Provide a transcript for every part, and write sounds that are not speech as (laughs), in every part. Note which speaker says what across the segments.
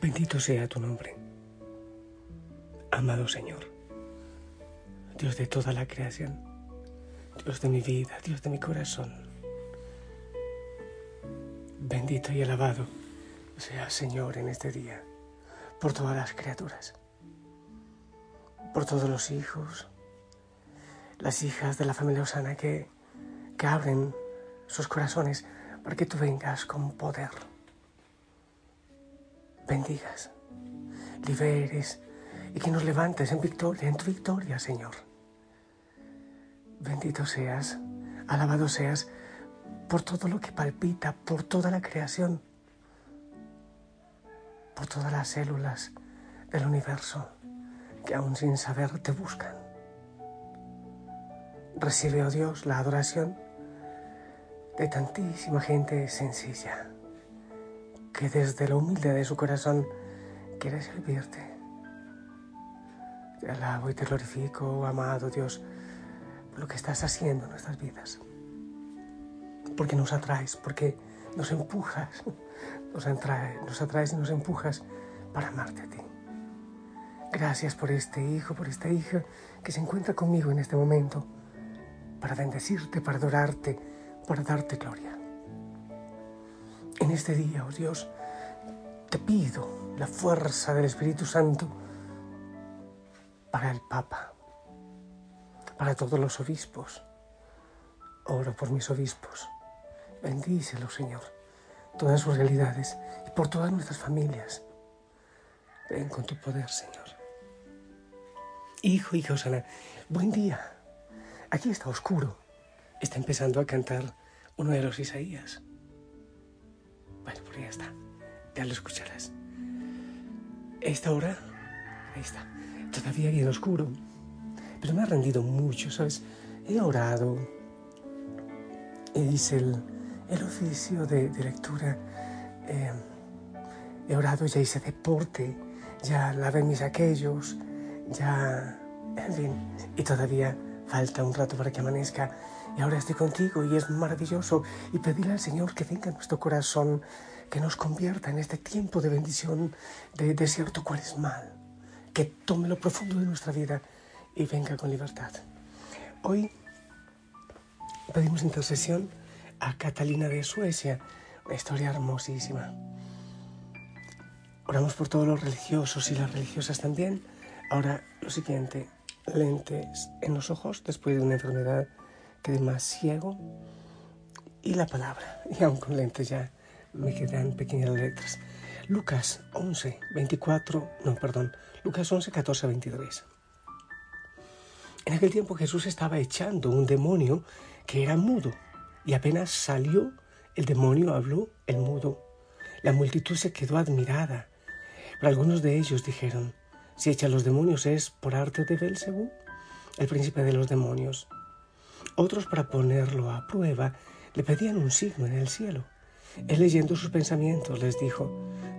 Speaker 1: Bendito sea tu nombre, amado Señor, Dios de toda la creación, Dios de mi vida, Dios de mi corazón. Bendito y alabado sea Señor en este día por todas las criaturas, por todos los hijos, las hijas de la familia Osana que, que abren sus corazones para que tú vengas con poder bendigas, liberes y que nos levantes en victoria, en tu victoria, Señor. Bendito seas, alabado seas por todo lo que palpita, por toda la creación, por todas las células del universo que aún sin saber te buscan. Recibe, oh Dios, la adoración de tantísima gente sencilla que desde la humildad de su corazón quiere servirte. Te alabo y te glorifico, amado Dios, por lo que estás haciendo en nuestras vidas. Porque nos atraes, porque nos empujas, nos, atraes, nos atraes y nos empujas para amarte a ti. Gracias por este hijo, por esta hija que se encuentra conmigo en este momento, para bendecirte, para adorarte, para darte gloria. En este día, oh Dios, te pido la fuerza del Espíritu Santo para el Papa, para todos los obispos. Oro por mis obispos. Bendícelos, Señor, todas sus realidades y por todas nuestras familias. Ven con tu poder, Señor. Hijo, hija Osana, buen día. Aquí está oscuro. Está empezando a cantar uno de los Isaías. Bueno, pues ya está. Ya lo escucharás. Esta hora, ahí está, todavía bien oscuro. Pero me ha rendido mucho, ¿sabes? He orado, hice el, el oficio de, lectura, eh, he orado, ya hice deporte, ya lavé mis aquellos, ya, en fin, y todavía falta un rato para que amanezca y ahora estoy contigo y es maravilloso. Y pedirle al Señor que venga en nuestro corazón, que nos convierta en este tiempo de bendición, de desierto cuaresmal, que tome lo profundo de nuestra vida y venga con libertad. Hoy pedimos intercesión a Catalina de Suecia, una historia hermosísima. Oramos por todos los religiosos y las religiosas también. Ahora lo siguiente, lentes en los ojos después de una enfermedad quedé más ciego y la palabra, (laughs) y aún con lentes ya me quedan pequeñas letras. Lucas 11, 24, no, perdón, Lucas 11, 14, 23. En aquel tiempo Jesús estaba echando un demonio que era mudo, y apenas salió, el demonio habló el mudo. La multitud se quedó admirada, pero algunos de ellos dijeron, si echa los demonios es por arte de Belcebú, el príncipe de los demonios. Otros, para ponerlo a prueba, le pedían un signo en el cielo. Él leyendo sus pensamientos les dijo,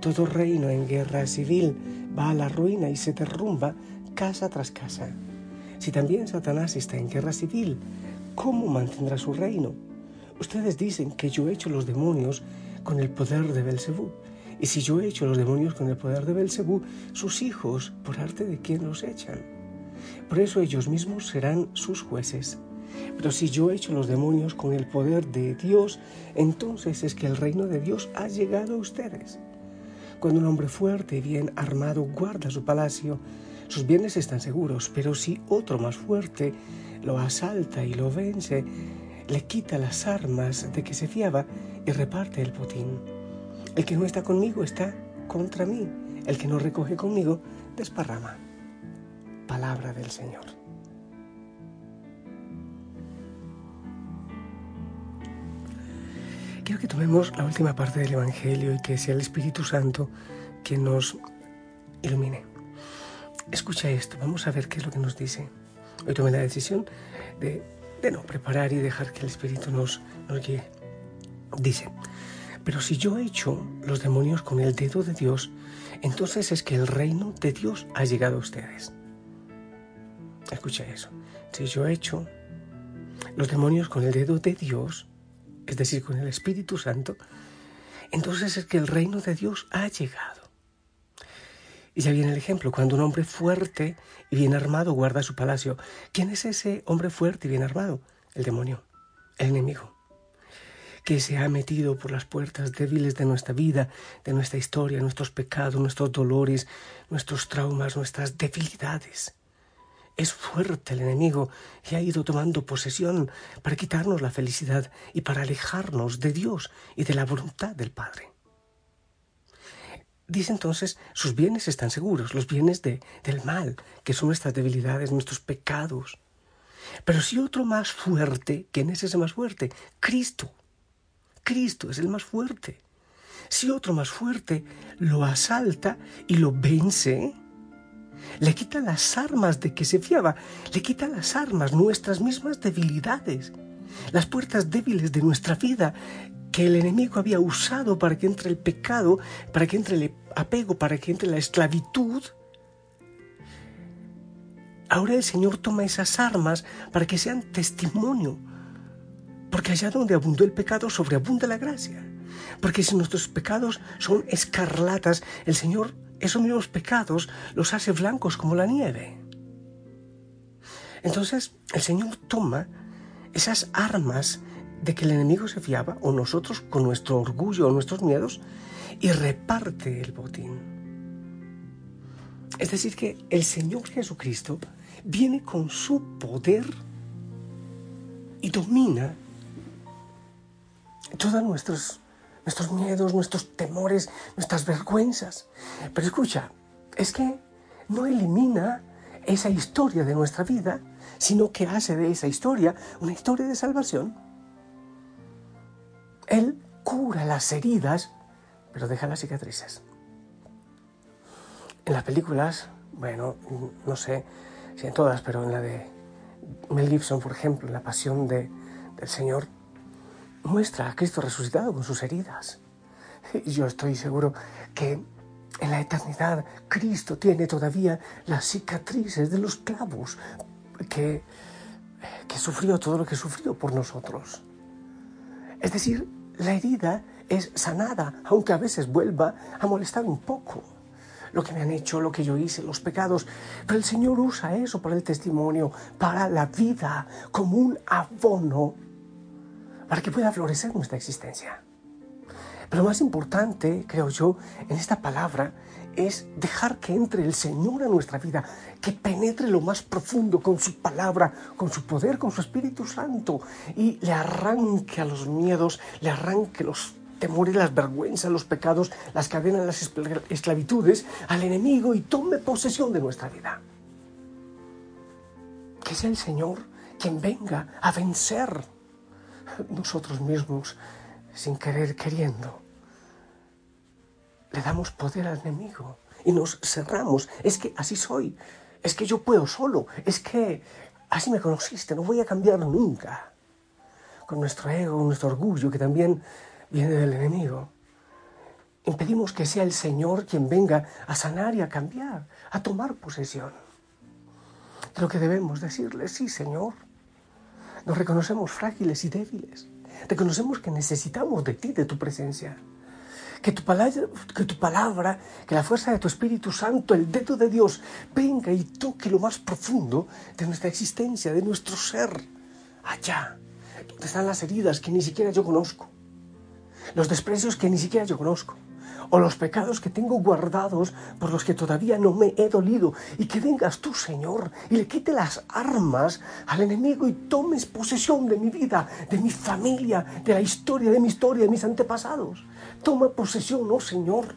Speaker 1: todo reino en guerra civil va a la ruina y se derrumba casa tras casa. Si también Satanás está en guerra civil, ¿cómo mantendrá su reino? Ustedes dicen que yo he hecho los demonios con el poder de Belcebú. Y si yo he hecho los demonios con el poder de Belcebú, sus hijos, por arte de quién los echan. Por eso ellos mismos serán sus jueces. Pero si yo he hecho los demonios con el poder de Dios, entonces es que el reino de Dios ha llegado a ustedes. Cuando un hombre fuerte y bien armado guarda su palacio, sus bienes están seguros, pero si otro más fuerte lo asalta y lo vence, le quita las armas de que se fiaba y reparte el botín. El que no está conmigo está contra mí. El que no recoge conmigo desparrama. Palabra del Señor. Que tomemos la última parte del Evangelio y que sea el Espíritu Santo quien nos ilumine. Escucha esto, vamos a ver qué es lo que nos dice. Hoy tomé la decisión de, no preparar y dejar que el Espíritu nos, nos guíe. Dice, pero si yo he hecho los demonios con el dedo de Dios, entonces es que el reino de Dios ha llegado a ustedes. Escucha eso. Si yo he hecho los demonios con el dedo de Dios, es decir, con el Espíritu Santo, entonces es que el reino de Dios ha llegado. Y ya viene el ejemplo, cuando un hombre fuerte y bien armado guarda su palacio. ¿Quién es ese hombre fuerte y bien armado? El demonio, el enemigo, que se ha metido por las puertas débiles de nuestra vida, de nuestra historia, nuestros pecados, nuestros dolores, nuestros traumas, nuestras debilidades. Es fuerte el enemigo y ha ido tomando posesión para quitarnos la felicidad y para alejarnos de Dios y de la voluntad del Padre. Dice entonces, sus bienes están seguros, los bienes de, del mal, que son nuestras debilidades, nuestros pecados. Pero si otro más fuerte, ¿quién es ese más fuerte? Cristo. Cristo es el más fuerte. Si otro más fuerte lo asalta y lo vence, le quita las armas de que se fiaba, le quita las armas, nuestras mismas debilidades, las puertas débiles de nuestra vida, que el enemigo había usado para que entre el pecado, para que entre el apego, para que entre la esclavitud, ahora el Señor toma esas armas para que sean testimonio. Porque allá donde abundó el pecado, sobreabunda la gracia. Porque si nuestros pecados son escarlatas, el Señor esos mismos pecados los hace blancos como la nieve. Entonces el Señor toma esas armas de que el enemigo se fiaba, o nosotros con nuestro orgullo o nuestros miedos, y reparte el botín. Es decir, que el Señor Jesucristo viene con su poder y domina todos nuestros, nuestros miedos, nuestros temores, nuestras vergüenzas. Pero escucha, es que no elimina esa historia de nuestra vida, sino que hace de esa historia una historia de salvación él cura las heridas, pero deja las cicatrices. En las películas, bueno, no sé si en todas, pero en la de Mel Gibson, por ejemplo, en La Pasión de, del Señor, muestra a Cristo resucitado con sus heridas. Y yo estoy seguro que en la eternidad Cristo tiene todavía las cicatrices de los clavos que, que sufrió todo lo que sufrió por nosotros. Es decir, la herida es sanada, aunque a veces vuelva a molestar un poco lo que me han hecho, lo que yo hice, los pecados. Pero el Señor usa eso para el testimonio, para la vida, como un abono, para que pueda florecer nuestra existencia. Pero lo más importante, creo yo, en esta palabra es dejar que entre el Señor a nuestra vida, que penetre lo más profundo con su palabra, con su poder, con su Espíritu Santo y le arranque a los miedos, le arranque los temores, las vergüenzas, los pecados, las cadenas, las esclavitudes al enemigo y tome posesión de nuestra vida. Que sea el Señor quien venga a vencer nosotros mismos sin querer queriendo le damos poder al enemigo y nos cerramos. Es que así soy, es que yo puedo solo, es que así me conociste, no voy a cambiar nunca. Con nuestro ego, nuestro orgullo, que también viene del enemigo. Impedimos que sea el Señor quien venga a sanar y a cambiar, a tomar posesión. Creo que debemos decirle, sí, Señor. Nos reconocemos frágiles y débiles. Reconocemos que necesitamos de ti, de tu presencia. Que tu, palabra, que tu palabra, que la fuerza de tu Espíritu Santo, el dedo de Dios, venga y toque lo más profundo de nuestra existencia, de nuestro ser. Allá, donde están las heridas que ni siquiera yo conozco. Los desprecios que ni siquiera yo conozco. O los pecados que tengo guardados por los que todavía no me he dolido, y que vengas tú, Señor, y le quite las armas al enemigo y tomes posesión de mi vida, de mi familia, de la historia, de mi historia, de mis antepasados. Toma posesión, oh Señor,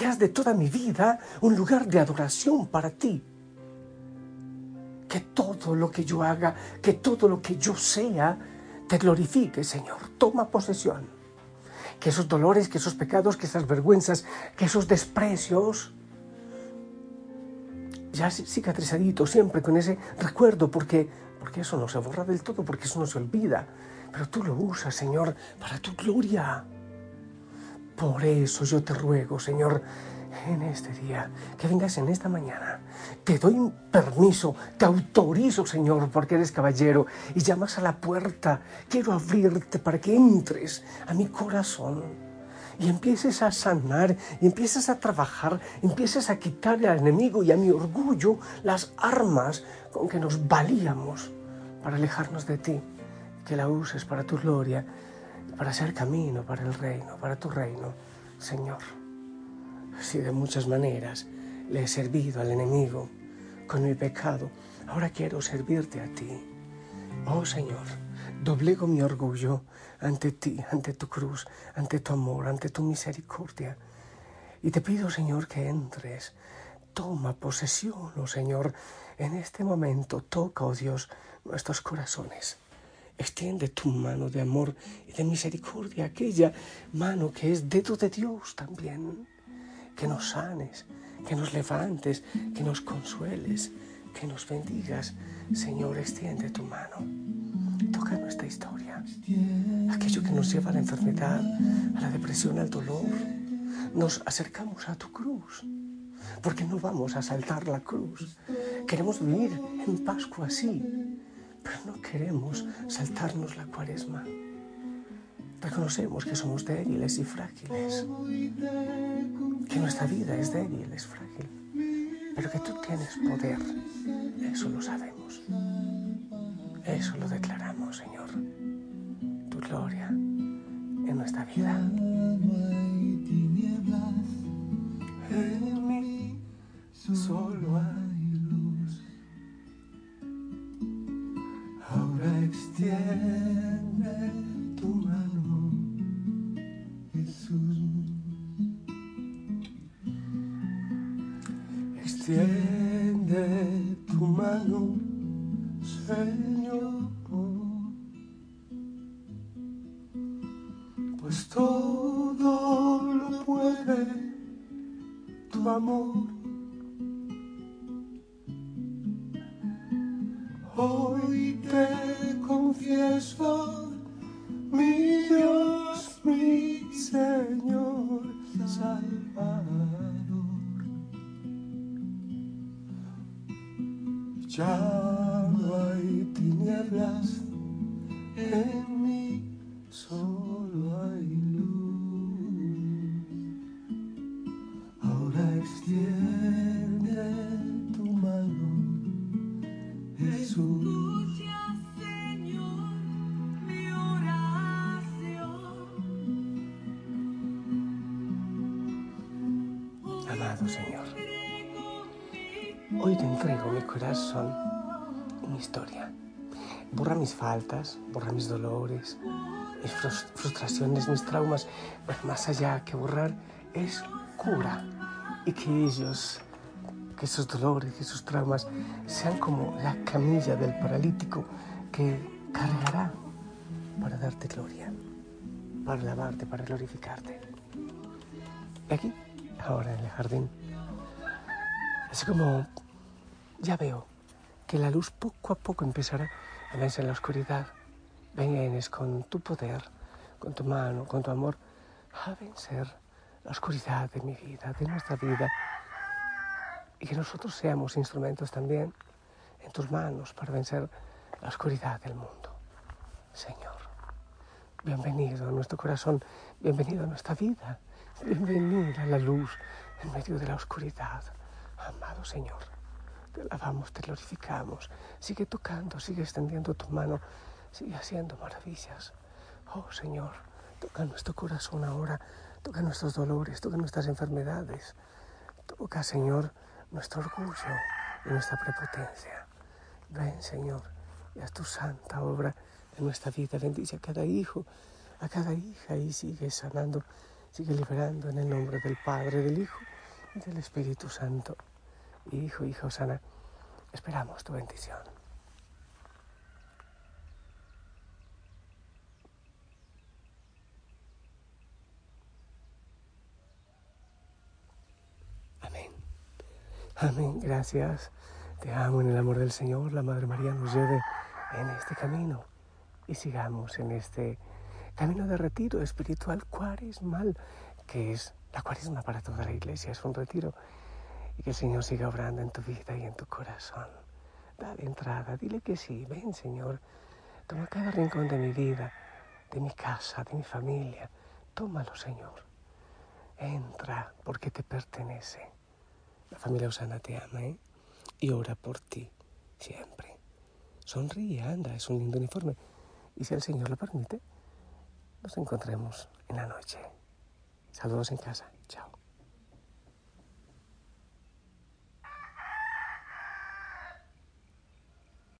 Speaker 1: y haz de toda mi vida un lugar de adoración para ti. Que todo lo que yo haga, que todo lo que yo sea, te glorifique, Señor. Toma posesión que esos dolores, que esos pecados, que esas vergüenzas, que esos desprecios, ya cicatrizadito siempre con ese recuerdo, porque, porque eso no se borra del todo, porque eso no se olvida. Pero tú lo usas, Señor, para tu gloria. Por eso yo te ruego, Señor, en este día, que vengas en esta mañana. Te doy permiso, te autorizo, Señor, porque eres caballero y llamas a la puerta. Quiero abrirte para que entres a mi corazón y empieces a sanar, y empieces a trabajar, empieces a quitarle al enemigo y a mi orgullo las armas con que nos valíamos para alejarnos de ti. Que la uses para tu gloria, para hacer camino para el reino, para tu reino, Señor si de muchas maneras le he servido al enemigo con mi pecado, ahora quiero servirte a ti. Oh Señor, doblego mi orgullo ante ti, ante tu cruz, ante tu amor, ante tu misericordia. Y te pido, Señor, que entres. Toma posesión, oh Señor, en este momento. Toca, oh Dios, nuestros corazones. Extiende tu mano de amor y de misericordia, aquella mano que es dedo de Dios también que nos sanes, que nos levantes, que nos consueles, que nos bendigas. Señor, extiende tu mano. Toca nuestra historia. Aquello que nos lleva a la enfermedad, a la depresión, al dolor. Nos acercamos a tu cruz. Porque no vamos a saltar la cruz. Queremos vivir en Pascua así, pero no queremos saltarnos la cuaresma. Reconocemos que somos débiles y frágiles, que nuestra vida es débil, es frágil, pero que tú tienes poder, eso lo sabemos, eso lo declaramos, Señor, tu gloria en nuestra vida. Tu mano, Señor, pues todo lo puede tu amor. Hoy te confieso, mi Dios, mi Señor, Salvador. Ya no hay tinieblas en mí, solo hay y mi historia. Borra mis faltas, borra mis dolores, mis frustraciones, mis traumas. Pero más allá que borrar es cura. Y que ellos, que esos dolores, que esos traumas sean como la camilla del paralítico que cargará para darte gloria, para lavarte, para glorificarte. Y aquí, ahora en el jardín, así como ya veo que la luz poco a poco empezará a vencer la oscuridad. Vienes con tu poder, con tu mano, con tu amor, a vencer la oscuridad de mi vida, de nuestra vida. Y que nosotros seamos instrumentos también en tus manos para vencer la oscuridad del mundo. Señor, bienvenido a nuestro corazón, bienvenido a nuestra vida, bienvenido a la luz en medio de la oscuridad. Amado Señor. Te alabamos, te glorificamos. Sigue tocando, sigue extendiendo tu mano, sigue haciendo maravillas. Oh Señor, toca nuestro corazón ahora, Toca nuestros dolores, toca nuestras enfermedades. Toca, Señor, nuestro orgullo y nuestra prepotencia. Ven, Señor, y haz tu santa obra en nuestra vida. Bendice a cada hijo, a cada hija y sigue sanando, sigue liberando en el nombre del Padre, del Hijo y del Espíritu Santo. Hijo, hija Osana, esperamos tu bendición. Amén. Amén. Gracias. Te amo en el amor del Señor. La Madre María nos lleve en este camino y sigamos en este camino de retiro espiritual cuaresmal, que es la cuaresma para toda la iglesia. Es un retiro. Y que el Señor siga obrando en tu vida y en tu corazón. Dale entrada, dile que sí. Ven, Señor. Toma cada rincón de mi vida, de mi casa, de mi familia. Tómalo, Señor. Entra porque te pertenece. La familia Osana te ama ¿eh? y ora por ti siempre. Sonríe, anda, es un lindo uniforme. Y si el Señor lo permite, nos encontremos en la noche. Saludos en casa. Chao.